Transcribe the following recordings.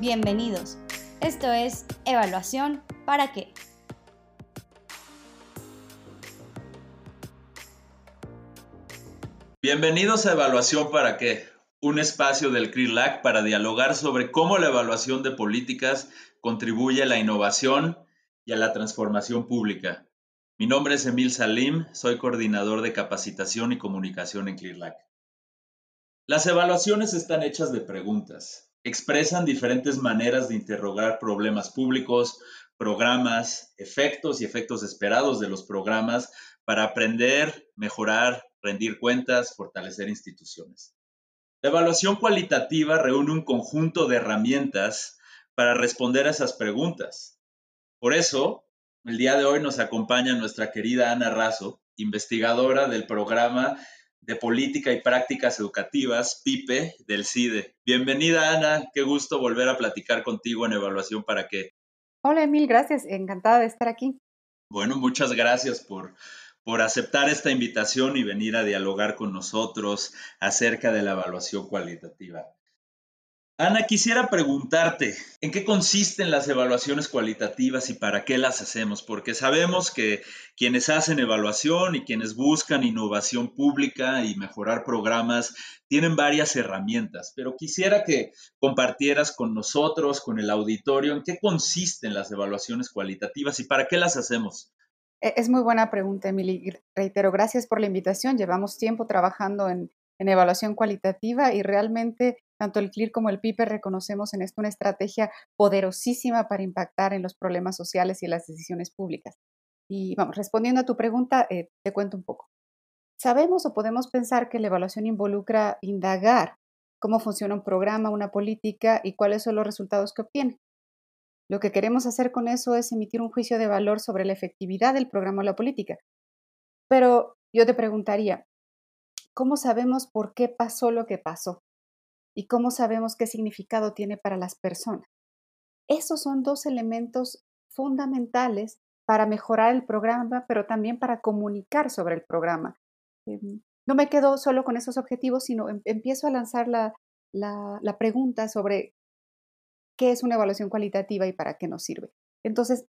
Bienvenidos. Esto es Evaluación para qué. Bienvenidos a Evaluación para qué, un espacio del CRILAC para dialogar sobre cómo la evaluación de políticas contribuye a la innovación y a la transformación pública. Mi nombre es Emil Salim, soy coordinador de capacitación y comunicación en CLIRLAC. Las evaluaciones están hechas de preguntas, expresan diferentes maneras de interrogar problemas públicos, programas, efectos y efectos esperados de los programas para aprender, mejorar, rendir cuentas, fortalecer instituciones. La evaluación cualitativa reúne un conjunto de herramientas para responder a esas preguntas. Por eso, el día de hoy nos acompaña nuestra querida Ana Razo, investigadora del programa de Política y Prácticas Educativas, PIPE, del CIDE. Bienvenida, Ana. Qué gusto volver a platicar contigo en Evaluación para qué. Hola, Emil. Gracias. Encantada de estar aquí. Bueno, muchas gracias por, por aceptar esta invitación y venir a dialogar con nosotros acerca de la evaluación cualitativa. Ana, quisiera preguntarte, ¿en qué consisten las evaluaciones cualitativas y para qué las hacemos? Porque sabemos que quienes hacen evaluación y quienes buscan innovación pública y mejorar programas tienen varias herramientas, pero quisiera que compartieras con nosotros, con el auditorio, en qué consisten las evaluaciones cualitativas y para qué las hacemos. E, es muy buena pregunta, Emily. Reitero, gracias por la invitación. Llevamos tiempo trabajando en, en evaluación cualitativa y realmente tanto el CLIR como el PIPE reconocemos en esto una estrategia poderosísima para impactar en los problemas sociales y las decisiones públicas. Y vamos, respondiendo a tu pregunta, eh, te cuento un poco. Sabemos o podemos pensar que la evaluación involucra indagar cómo funciona un programa, una política y cuáles son los resultados que obtiene. Lo que queremos hacer con eso es emitir un juicio de valor sobre la efectividad del programa o la política. Pero yo te preguntaría, ¿cómo sabemos por qué pasó lo que pasó? Y cómo sabemos qué significado tiene para las personas. Esos son dos elementos fundamentales para mejorar el programa, pero también para comunicar sobre el programa. Em, no me quedo solo con esos objetivos, sino em, empiezo a lanzar la, la pregunta sobre qué es una evaluación cualitativa y para qué nos sirve. Entonces,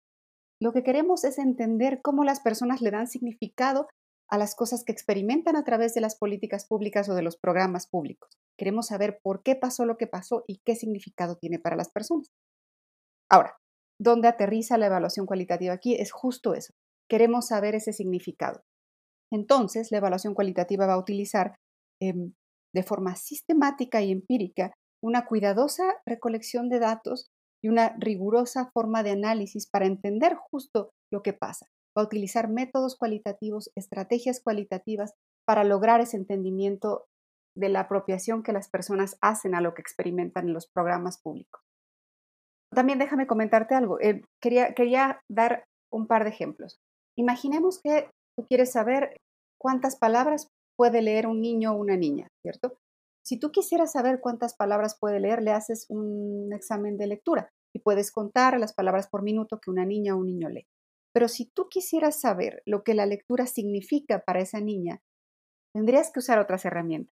lo que queremos es entender cómo las personas le dan significado a las cosas que experimentan a través de las políticas públicas o de los programas públicos. Queremos saber por qué pasó lo que pasó y qué significado tiene para las personas. Ahora, ¿dónde aterriza la evaluación cualitativa aquí? Es justo eso. Queremos saber ese significado. Entonces, la evaluación cualitativa va a utilizar em, de forma sistemática y empírica una cuidadosa recolección de datos y una rigurosa forma de análisis para entender justo lo que pasa. Va a utilizar métodos cualitativos, estrategias cualitativas para lograr ese entendimiento de la apropiación que las personas hacen a lo que experimentan en los programas públicos. También déjame comentarte algo. Eh, quería, quería dar un par de ejemplos. Imaginemos que tú quieres saber cuántas palabras puede leer un niño o una niña, ¿cierto? Si tú quisieras saber cuántas palabras puede leer, le haces un examen de lectura y puedes contar las palabras por minuto que una niña o un niño lee. Pero si tú quisieras saber lo que la lectura significa para esa niña, tendrías que usar otras herramientas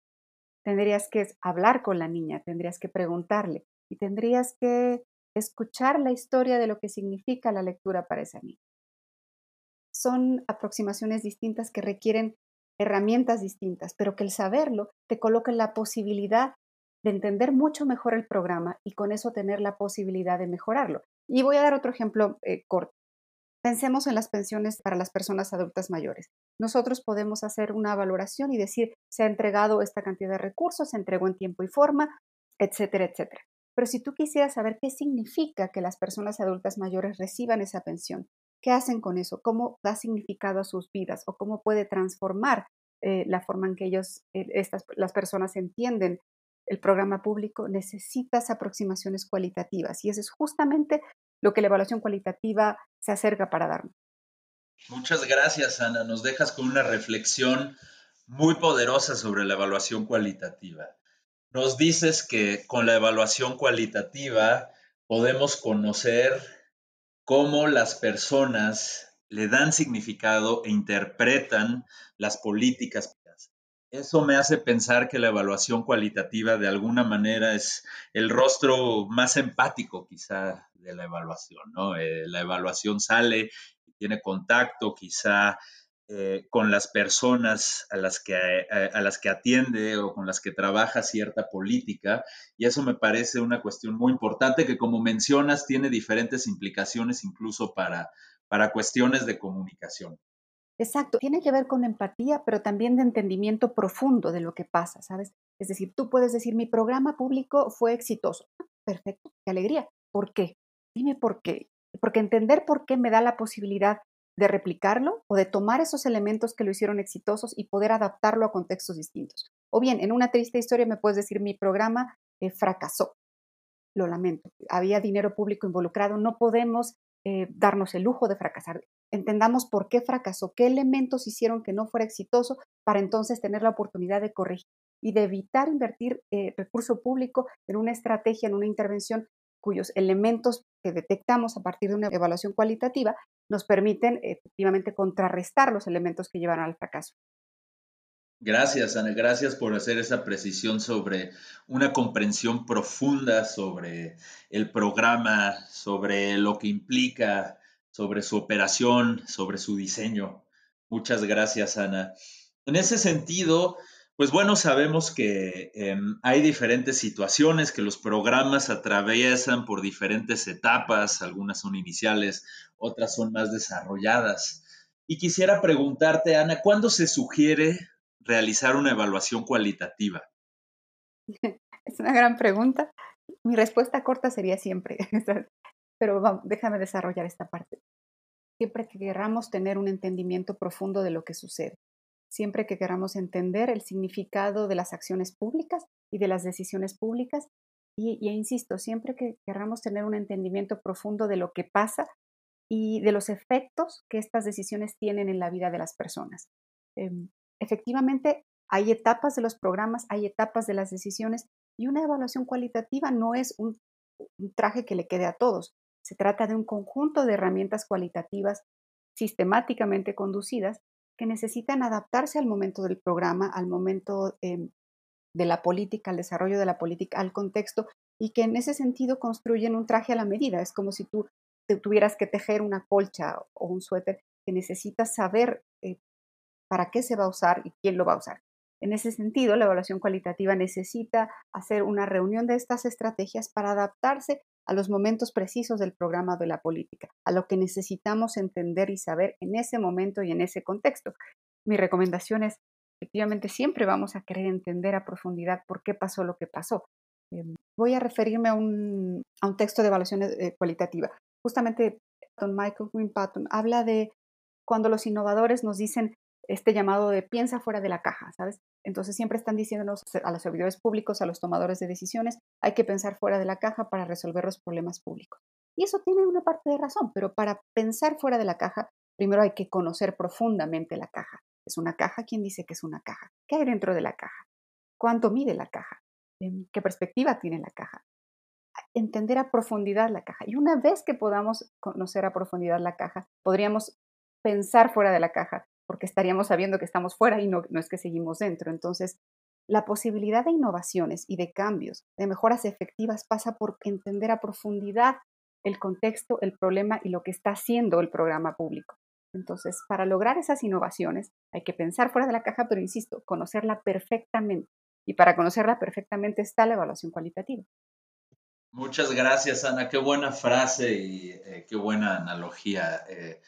tendrías que hablar con la niña, tendrías que preguntarle y tendrías que escuchar la historia de lo que significa la lectura para esa niña. Son aproximaciones distintas que requieren herramientas distintas, pero que el saberlo te coloca en la posibilidad de entender mucho mejor el programa y con eso tener la posibilidad de mejorarlo. Y voy a dar otro ejemplo eh, corto. Pensemos en las pensiones para las personas adultas mayores. Nosotros podemos hacer una valoración y decir, se ha entregado esta cantidad de recursos, se entregó en tiempo y forma, etcétera, etcétera. Pero si tú quisieras saber qué significa que las personas adultas mayores reciban esa pensión, qué hacen con eso, cómo da significado a sus vidas o cómo puede transformar eh, la forma en que ellos, eh, estas, las personas entienden el programa público, necesitas aproximaciones cualitativas. Y eso es justamente lo que la evaluación cualitativa se acerca para darnos. Muchas gracias, Ana. Nos dejas con una reflexión muy poderosa sobre la evaluación cualitativa. Nos dices que con la evaluación cualitativa podemos conocer cómo las personas le dan significado e interpretan las políticas. Eso me hace pensar que la evaluación cualitativa de alguna manera es el rostro más empático quizá de la evaluación, ¿no? Eh, la evaluación sale, tiene contacto quizá eh, con las personas a las, que, a, las que atiende o con las que trabaja cierta política. Y eso me parece una cuestión muy importante que, como mencionas, tiene diferentes implicaciones incluso para, para cuestiones de comunicación. Exacto, tiene que ver con empatía, pero también de entendimiento profundo de lo que pasa, ¿sabes? Es decir, tú puedes decir, mi programa público fue exitoso. Ah, perfecto, qué alegría. ¿Por qué? Dime por qué. Porque entender por qué me da la posibilidad de replicarlo o de tomar esos elementos que lo hicieron exitosos y poder adaptarlo a contextos distintos. O bien, en una triste historia me puedes decir, mi programa eh, fracasó. Lo lamento, había dinero público involucrado, no podemos eh, darnos el lujo de fracasar. Entendamos por qué fracasó, qué elementos hicieron que no fuera exitoso para entonces tener la oportunidad de corregir y de evitar invertir eh, recurso público en una estrategia, en una intervención cuyos elementos que detectamos a partir de una evaluación cualitativa nos permiten efectivamente contrarrestar los elementos que llevan al fracaso. Gracias, Ana. Gracias por hacer esa precisión sobre una comprensión profunda sobre el programa, sobre lo que implica, sobre su operación, sobre su diseño. Muchas gracias, Ana. En ese sentido, pues bueno, sabemos que em, hay diferentes situaciones, que los programas atraviesan por diferentes etapas, algunas son iniciales, otras son más desarrolladas. Y quisiera preguntarte, Ana, ¿cuándo se sugiere realizar una evaluación cualitativa? Es una gran pregunta. Mi respuesta corta sería siempre, pero déjame desarrollar esta parte. Siempre que queramos tener un entendimiento profundo de lo que sucede, siempre que queramos entender el significado de las acciones públicas y de las decisiones públicas, y, insisto, siempre que queramos tener un entendimiento profundo de lo que pasa y de los efectos que estas decisiones tienen en la vida de las personas. Em, efectivamente, hay etapas de los programas, hay etapas de las decisiones y una evaluación cualitativa no es un, traje que le quede a todos. Se trata de un conjunto de herramientas cualitativas sistemáticamente conducidas que necesitan adaptarse al momento del programa, al momento em, de la política, al desarrollo de la política, al contexto, y que en ese sentido construyen un traje a la medida. Es como si tú tuvieras que tejer una colcha o un suéter, que necesitas saber eh, para qué se va a usar y quién lo va a usar. En ese sentido, la evaluación cualitativa necesita hacer una reunión de estas estrategias para adaptarse a los momentos precisos del programa de la política, a lo que necesitamos entender y saber en ese momento y en ese contexto. Mi recomendación es, efectivamente, siempre vamos a querer entender a profundidad por qué pasó lo que pasó. Em, voy a referirme a un, texto de evaluación eh, cualitativa. Justamente Don Michael Green Patton habla de cuando los innovadores nos dicen este llamado de piensa fuera de la caja, ¿sabes? Entonces siempre están diciéndonos a los servidores públicos, a los tomadores de decisiones, hay que pensar fuera de la caja para resolver los problemas públicos. Y eso tiene una parte de razón, pero para pensar fuera de la caja, primero hay que conocer profundamente la caja. ¿Es una caja? ¿Quién dice que es una caja? ¿Qué hay dentro de la caja? ¿Cuánto mide la caja? ¿Qué perspectiva tiene la caja? Entender a profundidad la caja. Y una vez que podamos conocer a profundidad la caja, podríamos pensar fuera de la caja porque estaríamos sabiendo que estamos fuera y no, no es que seguimos dentro. Entonces, la posibilidad de innovaciones y de cambios, de mejoras efectivas, pasa por entender a profundidad el contexto, el problema y lo que está haciendo el programa público. Entonces, para lograr esas innovaciones hay que pensar fuera de la caja, pero insisto, conocerla perfectamente. Y para conocerla perfectamente está la evaluación cualitativa. Muchas gracias, Ana. Qué buena frase y eh, qué buena analogía. Eh,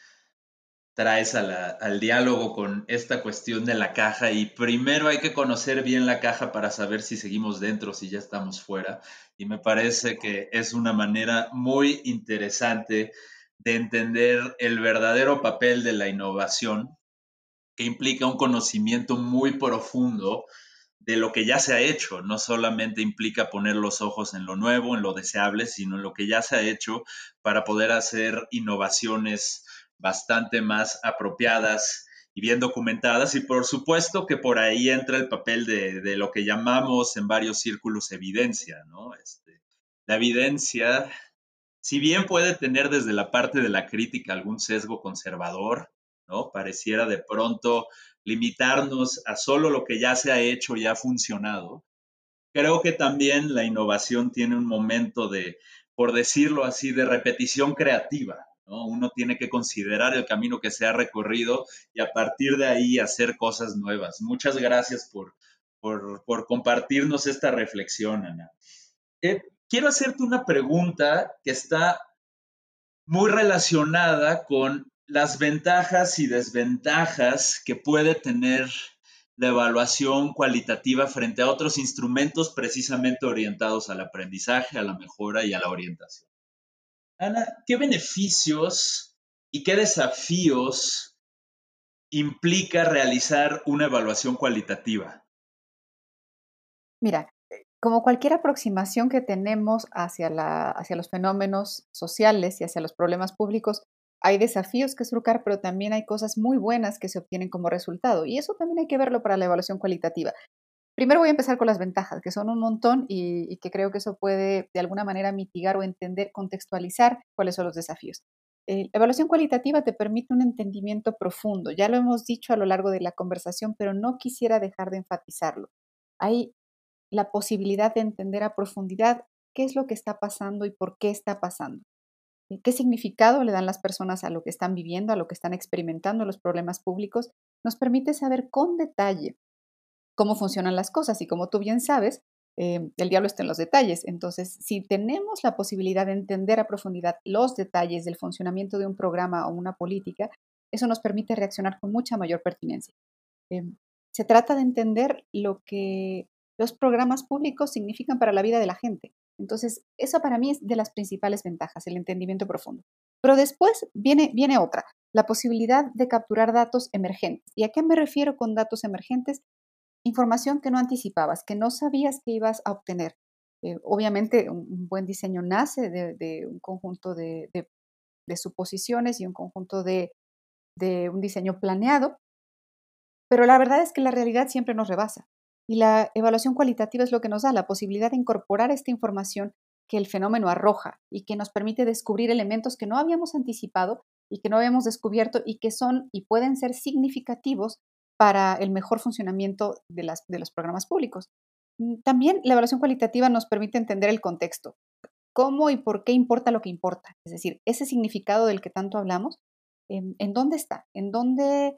traes al diálogo con esta cuestión de la caja y primero hay que conocer bien la caja para saber si seguimos dentro, si ya estamos fuera. Y me parece que es una manera muy interesante de entender el verdadero papel de la innovación, que implica un conocimiento muy profundo de lo que ya se ha hecho. No solamente implica poner los ojos en lo nuevo, en lo deseable, sino en lo que ya se ha hecho para poder hacer innovaciones bastante más apropiadas y bien documentadas. Y por supuesto que por ahí entra el papel de, lo que llamamos en varios círculos evidencia, ¿no? Este, la evidencia, si bien puede tener desde la parte de la crítica algún sesgo conservador, ¿no? Pareciera de pronto limitarnos a solo lo que ya se ha hecho y ha funcionado. Creo que también la innovación tiene un momento de, por decirlo así, de repetición creativa. ¿No? Uno tiene que considerar el camino que se ha recorrido y a partir de ahí hacer cosas nuevas. Muchas gracias por, por, compartirnos esta reflexión, Ana. Eh, quiero hacerte una pregunta que está muy relacionada con las ventajas y desventajas que puede tener la evaluación cualitativa frente a otros instrumentos precisamente orientados al aprendizaje, a la mejora y a la orientación. Ana, ¿qué beneficios y qué desafíos implica realizar una evaluación cualitativa? Mira, como cualquier aproximación que tenemos hacia, la, hacia los fenómenos sociales y hacia los problemas públicos, hay desafíos que estrucar, pero también hay cosas muy buenas que se obtienen como resultado. Y eso también hay que verlo para la evaluación cualitativa. Primero voy a empezar con las ventajas, que son un montón y, que creo que eso puede de alguna manera mitigar o entender, contextualizar cuáles son los desafíos. Eh, la evaluación cualitativa te permite un entendimiento profundo. Ya lo hemos dicho a lo largo de la conversación, pero no quisiera dejar de enfatizarlo. Hay la posibilidad de entender a profundidad qué es lo que está pasando y por qué está pasando. Eh, ¿Qué significado le dan las personas a lo que están viviendo, a lo que están experimentando los problemas públicos? Nos permite saber con detalle cómo funcionan las cosas y como tú bien sabes, eh, el diablo está en los detalles. Entonces, si tenemos la posibilidad de entender a profundidad los detalles del funcionamiento de un programa o una política, eso nos permite reaccionar con mucha mayor pertinencia. Em, se trata de entender lo que los programas públicos significan para la vida de la gente. Entonces, eso para mí es de las principales ventajas, el entendimiento profundo. Pero después viene, viene otra, la posibilidad de capturar datos emergentes. ¿Y a qué me refiero con datos emergentes? Información que no anticipabas, que no sabías que ibas a obtener. Eh, obviamente, un, buen diseño nace de, un conjunto de, suposiciones y un conjunto de, de un diseño planeado, pero la verdad es que la realidad siempre nos rebasa. Y la evaluación cualitativa es lo que nos da la posibilidad de incorporar esta información que el fenómeno arroja y que nos permite descubrir elementos que no habíamos anticipado y que no habíamos descubierto y que son y pueden ser significativos para el mejor funcionamiento de, los programas públicos. Mm, también la evaluación cualitativa nos permite entender el contexto, cómo y por qué importa lo que importa, es decir, ese significado del que tanto hablamos, ¿en, en dónde está? ¿En dónde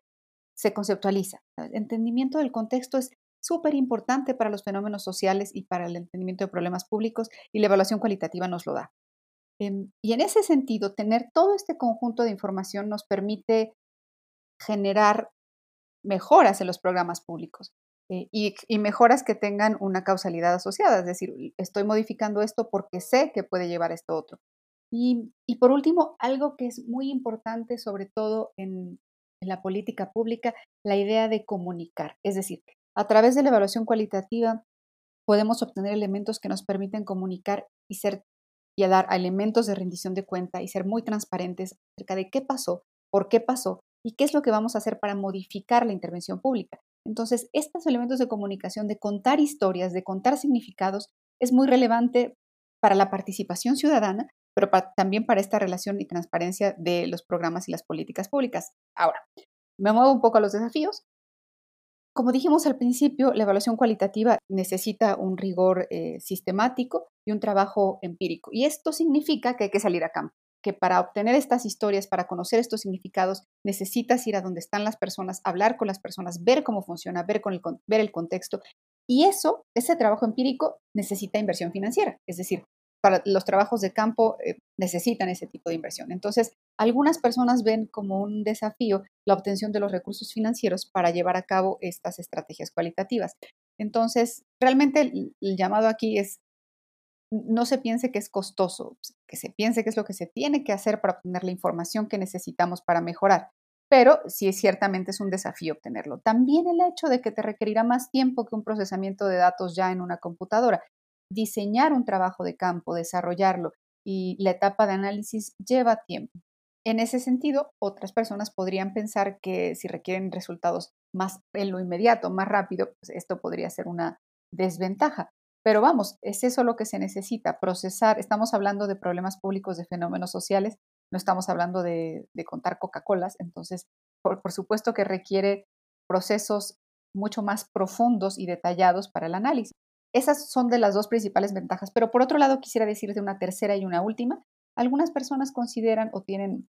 se conceptualiza? El entendimiento del contexto es súper importante para los fenómenos sociales y para el entendimiento de problemas públicos y la evaluación cualitativa nos lo da. Em, y en ese sentido, tener todo este conjunto de información nos permite generar mejoras en los programas públicos eh, y, mejoras que tengan una causalidad asociada, es decir, estoy modificando esto porque sé que puede llevar esto otro. Y, por último, algo que es muy importante, sobre todo en la política pública, la idea de comunicar. Es decir, a través de la evaluación cualitativa podemos obtener elementos que nos permiten comunicar y ser y dar elementos de rendición de cuenta y ser muy transparentes acerca de qué pasó, por qué pasó y qué es lo que vamos a hacer para modificar la intervención pública. Entonces, estos elementos de comunicación, de contar historias, de contar significados, es muy relevante para la participación ciudadana, pero también para esta relación y transparencia de los programas y las políticas públicas. Ahora, me muevo un poco a los desafíos. Como dijimos al principio, la evaluación cualitativa necesita un rigor eh, sistemático y un trabajo empírico. Y esto significa que hay que salir a campo, que para obtener estas historias, para conocer estos significados, necesitas ir a donde están las personas, hablar con las personas, ver cómo funciona, ver, el contexto. Y eso, ese trabajo empírico, necesita inversión financiera. Es decir, para los trabajos de campo eh, necesitan ese tipo de inversión. Entonces, algunas personas ven como un desafío la obtención de los recursos financieros para llevar a cabo estas estrategias cualitativas. Entonces, realmente el, llamado aquí es, no se piense que es costoso, que se piense que es lo que se tiene que hacer para obtener la información que necesitamos para mejorar, pero sí ciertamente es un desafío obtenerlo. También el hecho de que te requerirá más tiempo que un procesamiento de datos ya en una computadora diseñar un trabajo de campo, desarrollarlo y la etapa de análisis lleva tiempo. En ese sentido, otras personas podrían pensar que si requieren resultados más en lo inmediato, más rápido, pues esto podría ser una desventaja. Pero vamos, es eso lo que se necesita, procesar. Estamos hablando de problemas públicos, de fenómenos sociales, no estamos hablando de, de contar Coca-Colas, entonces por, supuesto que requiere procesos mucho más profundos y detallados para el análisis. Esas son de las dos principales ventajas, pero por otro lado quisiera decirte una tercera y una última. Algunas personas consideran o tienen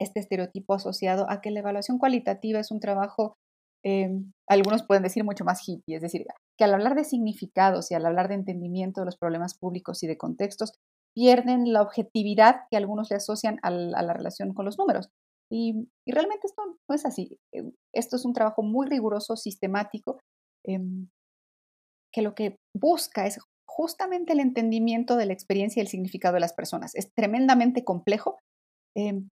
este estereotipo asociado a que la evaluación cualitativa es un trabajo, em, algunos pueden decir mucho más hippie, es decir, que al hablar de significados y al hablar de entendimiento de los problemas públicos y de contextos, pierden la objetividad que algunos le asocian a la, relación con los números. Y, realmente esto no es así. Eh, esto es un trabajo muy riguroso, sistemático, em, que lo que busca es justamente el entendimiento de la experiencia y el significado de las personas. Es tremendamente complejo, em,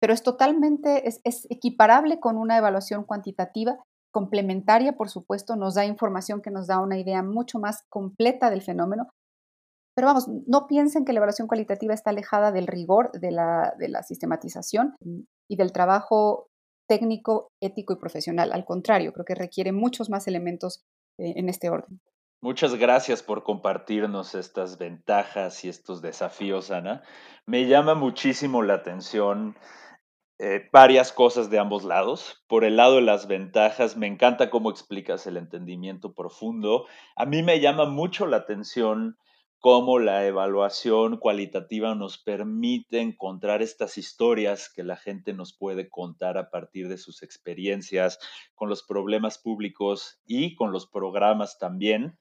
pero es totalmente, es, equiparable con una evaluación cuantitativa, complementaria, por supuesto, nos da información que nos da una idea mucho más completa del fenómeno. Pero vamos, no piensen que la evaluación cualitativa está alejada del rigor de la, de la sistematización y del trabajo técnico, ético y profesional. Al contrario, creo que requiere muchos más elementos eh, en este orden. Muchas gracias por compartirnos estas ventajas y estos desafíos, Ana. Me llama muchísimo la atención eh, varias cosas de ambos lados. Por el lado de las ventajas, me encanta cómo explicas el entendimiento profundo. A mí me llama mucho la atención cómo la evaluación cualitativa nos permite encontrar estas historias que la gente nos puede contar a partir de sus experiencias con los problemas públicos y con los programas también.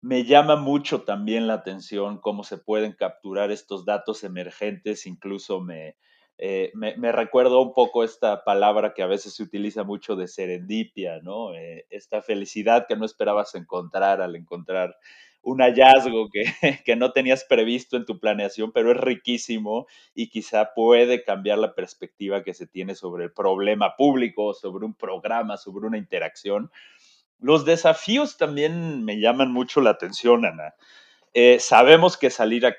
Me llama mucho también la atención cómo se pueden capturar estos datos emergentes, incluso me, eh, me, recuerdo un poco esta palabra que a veces se utiliza mucho de serendipia, ¿no? Eh, esta felicidad que no esperabas encontrar al encontrar un hallazgo que, que, no tenías previsto en tu planeación, pero es riquísimo y quizá puede cambiar la perspectiva que se tiene sobre el problema público, sobre un programa, sobre una interacción. Los desafíos también me llaman mucho la atención, Ana. Eh, sabemos que salir a,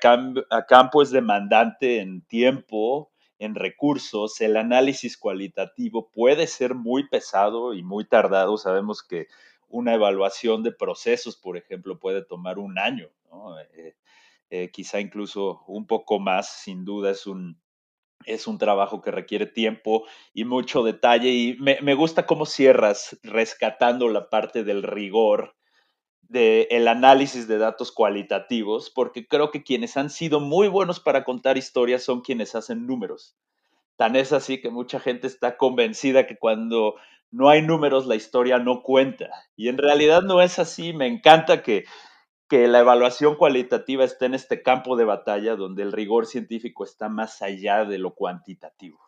a campo es demandante en tiempo, en recursos, el análisis cualitativo puede ser muy pesado y muy tardado. Sabemos que una evaluación de procesos, por ejemplo, puede tomar un año, eh, eh, quizá incluso un poco más, sin duda es un, es un trabajo que requiere tiempo y mucho detalle y me, me gusta cómo cierras rescatando la parte del rigor del análisis de datos cualitativos, porque creo que quienes han sido muy buenos para contar historias son quienes hacen números. Tan es así que mucha gente está convencida que cuando no hay números la historia no cuenta. Y en realidad no es así. Me encanta que, que la evaluación cualitativa esté en este campo de batalla donde el rigor científico está más allá de lo cuantitativo.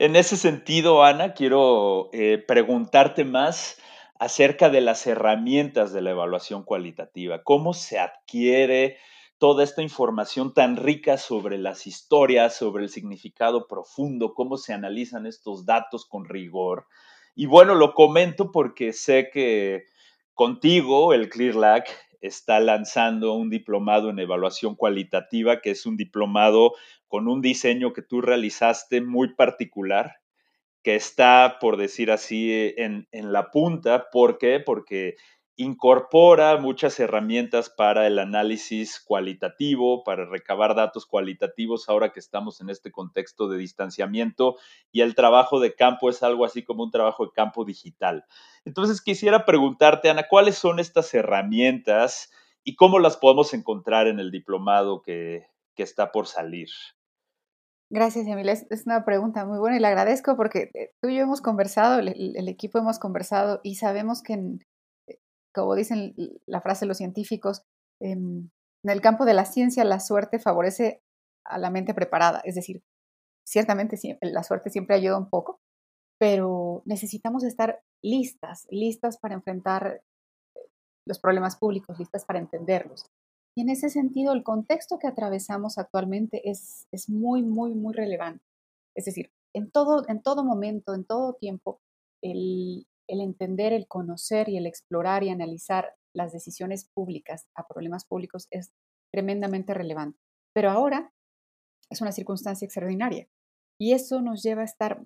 En ese sentido, Ana, quiero eh, preguntarte más acerca de las herramientas de la evaluación cualitativa, cómo se adquiere toda esta información tan rica sobre las historias, sobre el significado profundo, cómo se analizan estos datos con rigor. Y bueno, lo comento porque sé que contigo el ClearLac está lanzando un diplomado en evaluación cualitativa, que es un diplomado con un diseño que tú realizaste muy particular, que está, por decir así, en, la punta. ¿Por qué? Porque incorpora muchas herramientas para el análisis cualitativo, para recabar datos cualitativos ahora que estamos en este contexto de distanciamiento y el trabajo de campo es algo así como un trabajo de campo digital. Entonces quisiera preguntarte, Ana, ¿cuáles son estas herramientas y cómo las podemos encontrar en el diplomado que, que está por salir? Gracias, Emilia. Es, una pregunta muy buena y le agradezco porque eh, tú y yo hemos conversado, el, equipo hemos conversado y sabemos que, eh, como dicen la frase los científicos, em, en el campo de la ciencia la suerte favorece a la mente preparada. Es decir, ciertamente la suerte siempre ayuda un poco, pero necesitamos estar listas, listas para enfrentar eh, los problemas públicos, listas para entenderlos. Y en ese sentido, el contexto que atravesamos actualmente es, es muy, muy, muy relevante. Es decir, en todo, en todo momento, en todo tiempo, el, entender, el conocer y el explorar y analizar las decisiones públicas a problemas públicos es tremendamente relevante. Pero ahora es una circunstancia extraordinaria y eso nos lleva a estar,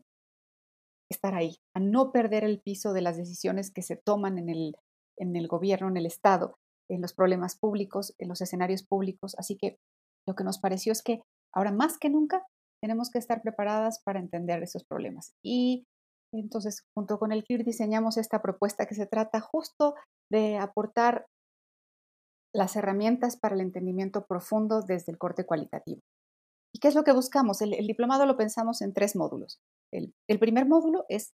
estar ahí, a no perder el piso de las decisiones que se toman en el, en el gobierno, en el Estado, en los problemas públicos, en los escenarios públicos. Así que lo que nos pareció es que ahora más que nunca tenemos que estar preparadas para entender esos problemas. Y Entonces, junto con el CLIR diseñamos esta propuesta que se trata justo de aportar las herramientas para el entendimiento profundo desde el corte cualitativo. ¿Y qué es lo que buscamos? El, diplomado lo pensamos en tres módulos. El, el, primer módulo es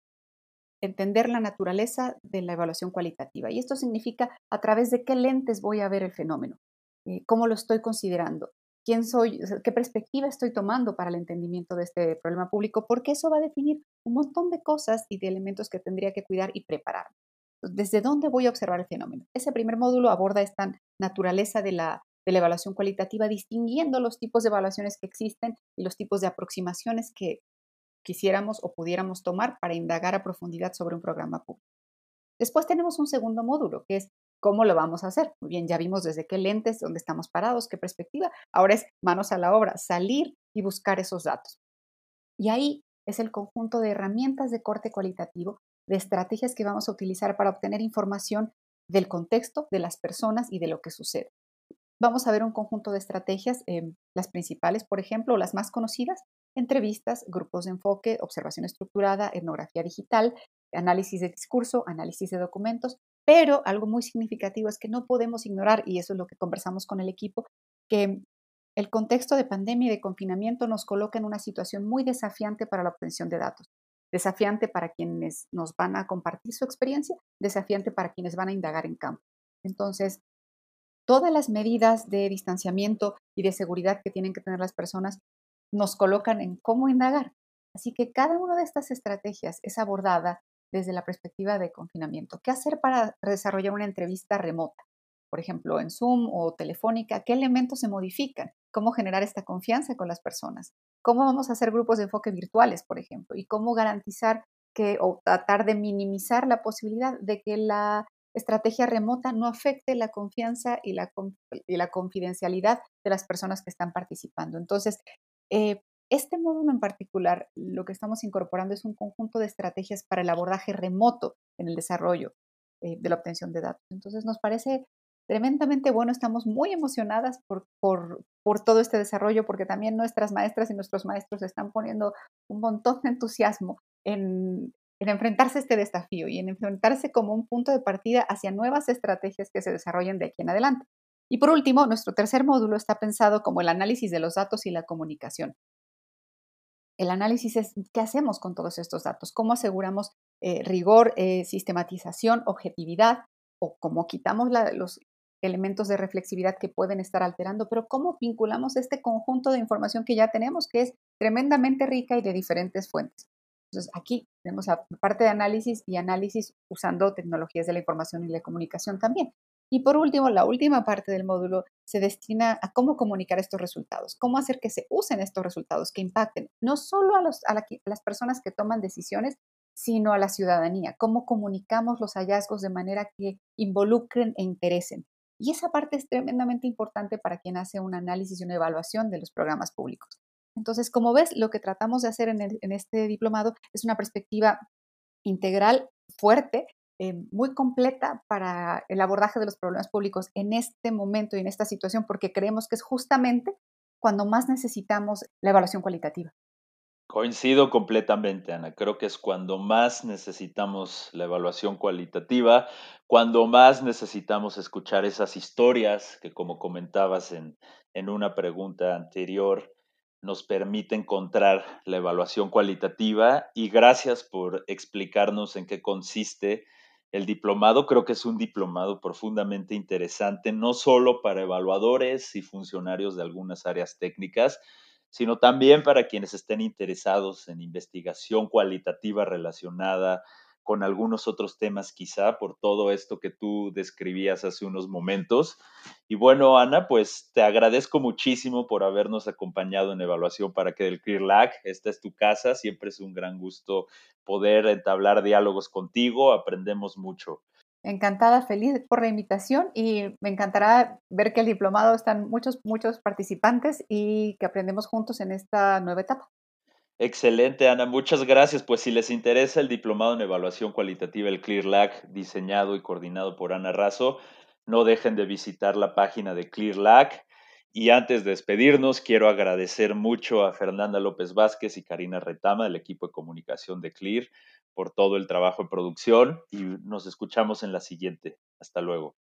entender la naturaleza de la evaluación cualitativa y esto significa a través de qué lentes voy a ver el fenómeno, eh, cómo lo estoy considerando, quién soy, qué perspectiva estoy tomando para el entendimiento de este problema público, porque eso va a definir un montón de cosas y de elementos que tendría que cuidar y preparar. ¿Desde dónde voy a observar el fenómeno? Ese primer módulo aborda esta naturaleza de la, de la evaluación cualitativa, distinguiendo los tipos de evaluaciones que existen y los tipos de aproximaciones que quisiéramos o pudiéramos tomar para indagar a profundidad sobre un programa público. Después tenemos un segundo módulo, que es ¿Cómo lo vamos a hacer? Muy bien, ya vimos desde qué lentes, dónde estamos parados, qué perspectiva. Ahora es manos a la obra, salir y buscar esos datos. Y ahí es el conjunto de herramientas de corte cualitativo, de estrategias que vamos a utilizar para obtener información del contexto, de las personas y de lo que sucede. Vamos a ver un conjunto de estrategias, em, las principales, por ejemplo, las más conocidas, entrevistas, grupos de enfoque, observación estructurada, etnografía digital, análisis de discurso, análisis de documentos, pero algo muy significativo es que no podemos ignorar, y eso es lo que conversamos con el equipo, que el contexto de pandemia y de confinamiento nos coloca en una situación muy desafiante para la obtención de datos. Desafiante para quienes nos van a compartir su experiencia, desafiante para quienes van a indagar en campo. Entonces, todas las medidas de distanciamiento y de seguridad que tienen que tener las personas nos colocan en cómo indagar. Así que cada una de estas estrategias es abordada desde la perspectiva de confinamiento. ¿Qué hacer para desarrollar una entrevista remota? Por ejemplo, en Zoom o telefónica, ¿qué elementos se modifican? ¿Cómo generar esta confianza con las personas? ¿Cómo vamos a hacer grupos de enfoque virtuales, por ejemplo? ¿Y cómo garantizar que o tratar de minimizar la posibilidad de que la estrategia remota no afecte la confianza y la, y la confidencialidad de las personas que están participando? Entonces, eh, este módulo en particular, lo que estamos incorporando es un conjunto de estrategias para el abordaje remoto en el desarrollo eh, de la obtención de datos. Entonces, nos parece tremendamente bueno, estamos muy emocionadas por, todo este desarrollo, porque también nuestras maestras y nuestros maestros están poniendo un montón de entusiasmo en, en enfrentarse a este desafío y en enfrentarse como un punto de partida hacia nuevas estrategias que se desarrollen de aquí en adelante. Y por último, nuestro tercer módulo está pensado como el análisis de los datos y la comunicación. El análisis es qué hacemos con todos estos datos, cómo aseguramos eh, rigor, eh, sistematización, objetividad, o cómo quitamos los elementos de reflexividad que pueden estar alterando, pero cómo vinculamos este conjunto de información que ya tenemos, que es tremendamente rica y de diferentes fuentes. Entonces, aquí tenemos la parte de análisis y análisis usando tecnologías de la información y la comunicación también. Y por último, la última parte del módulo se destina a cómo comunicar estos resultados, cómo hacer que se usen estos resultados, que impacten no solo a, las personas que toman decisiones, sino a la ciudadanía, cómo comunicamos los hallazgos de manera que involucren e interesen. Y esa parte es tremendamente importante para quien hace un análisis y una evaluación de los programas públicos. Entonces, como ves, lo que tratamos de hacer en este diplomado es una perspectiva integral, fuerte, eh, muy completa para el abordaje de los problemas públicos en este momento y en esta situación, porque creemos que es justamente cuando más necesitamos la evaluación cualitativa. Coincido completamente, Ana. Creo que es cuando más necesitamos la evaluación cualitativa, cuando más necesitamos escuchar esas historias que, como comentabas en, en una pregunta anterior, nos permite encontrar la evaluación cualitativa y gracias por explicarnos en qué consiste el diplomado creo que es un diplomado profundamente interesante, no solo para evaluadores y funcionarios de algunas áreas técnicas, sino también para quienes estén interesados en investigación cualitativa relacionada con algunos otros temas quizá por todo esto que tú describías hace unos momentos. Y bueno, Ana, pues te agradezco muchísimo por habernos acompañado en Evaluación para que del ClearLAC. Esta es tu casa, siempre es un gran gusto poder entablar diálogos contigo, aprendemos mucho. Encantada, feliz por la invitación y me encantará ver que el diplomado están muchos, muchos participantes y que aprendemos juntos en esta nueva etapa. Excelente, Ana. Muchas gracias. Pues si les interesa el diplomado en evaluación cualitativa, el ClearLAC, diseñado y coordinado por Ana Razo, no dejen de visitar la página de ClearLAC. Y antes de despedirnos, quiero agradecer mucho a Fernanda López Vázquez y Karina Retama del equipo de comunicación de Clear por todo el trabajo de producción y nos escuchamos en la siguiente. Hasta luego.